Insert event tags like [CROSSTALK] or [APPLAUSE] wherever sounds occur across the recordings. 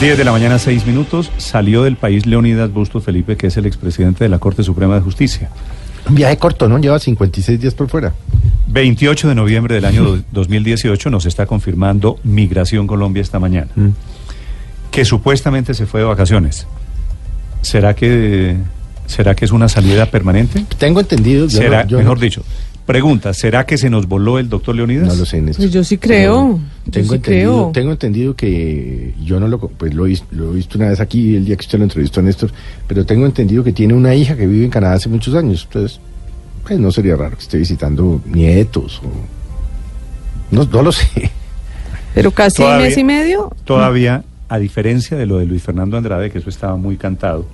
10 de la mañana, 6 minutos, salió del país Leonidas Bustos Felipe, que es el expresidente de la Corte Suprema de Justicia. Un viaje corto, ¿no? Lleva 56 días por fuera. 28 de noviembre del año [LAUGHS] do- 2018 nos está confirmando Migración Colombia esta mañana, que supuestamente se fue de vacaciones. ¿Será que, será que es una salida permanente? Tengo entendido. yo ¿Será, no- yo mejor no- dicho, pregunta, ¿será que se nos voló el doctor Leonidas? No lo sé, Néstor. Pues yo sí creo, yo Tengo sí entendido, creo. tengo entendido que yo no lo, pues lo, he vis- lo he visto una vez aquí el día que usted lo entrevistó, Néstor, pero tengo entendido que tiene una hija que vive en Canadá hace muchos años. Entonces, pues no sería raro que esté visitando nietos o... No, no lo sé. Pero casi Todavía- mes y medio. Todavía, a diferencia de lo de Luis Fernando Andrade, que eso estaba muy cantado,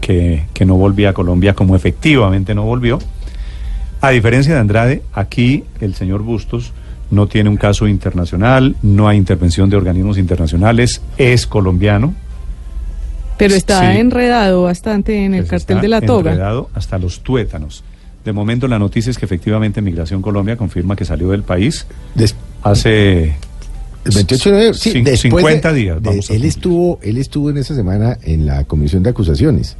que, que no volvía a Colombia como efectivamente no volvió, a diferencia de Andrade, aquí el señor Bustos no tiene un caso internacional, no hay intervención de organismos internacionales, es colombiano. Pero está Sí. enredado bastante en el pues cartel de la toga. enredado hasta los tuétanos. De momento la noticia es que efectivamente Migración Colombia confirma que salió del país Des- hace el 28 de enero, sí, Cin- después 50 de- días, vamos él estuvo, él estuvo en esa semana en la comisión de acusaciones,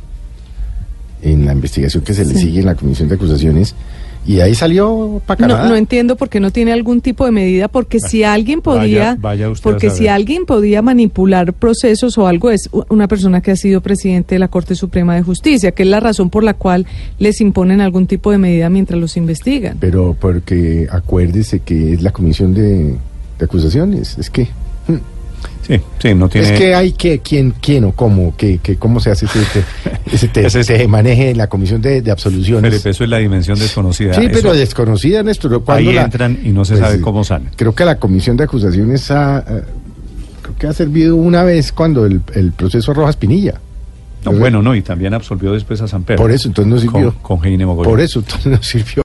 en la investigación que se le Sí. sigue en la comisión de acusaciones, y ahí salió para No, Canadá. no entiendo por qué no tiene algún tipo de medida, porque si alguien podía, vaya porque si alguien podía manipular procesos o algo es una persona que ha sido presidente de la Corte Suprema de Justicia, que es la razón por la cual les imponen algún tipo de medida mientras los investigan. Pero porque acuérdese que es la comisión de, de acusaciones. Es que hmm, Sí, sí, no tiene... es que hay que quién quién o cómo que, que cómo se hace ese ese [LAUGHS] te- Ese maneje en la comisión de, de absoluciones. Felipe, eso es la dimensión desconocida. sí, pero desconocida, Néstor. cuando ahí la- entran y no se Pues, sabe cómo salen. Creo que la comisión de acusaciones ha, eh, creo que ha servido una vez cuando el, el proceso Rojas Pinilla. No, bueno, no, y también absolvió después a San Pedro. Por eso, entonces no sirvió. Con, con. Por eso entonces no sirvió.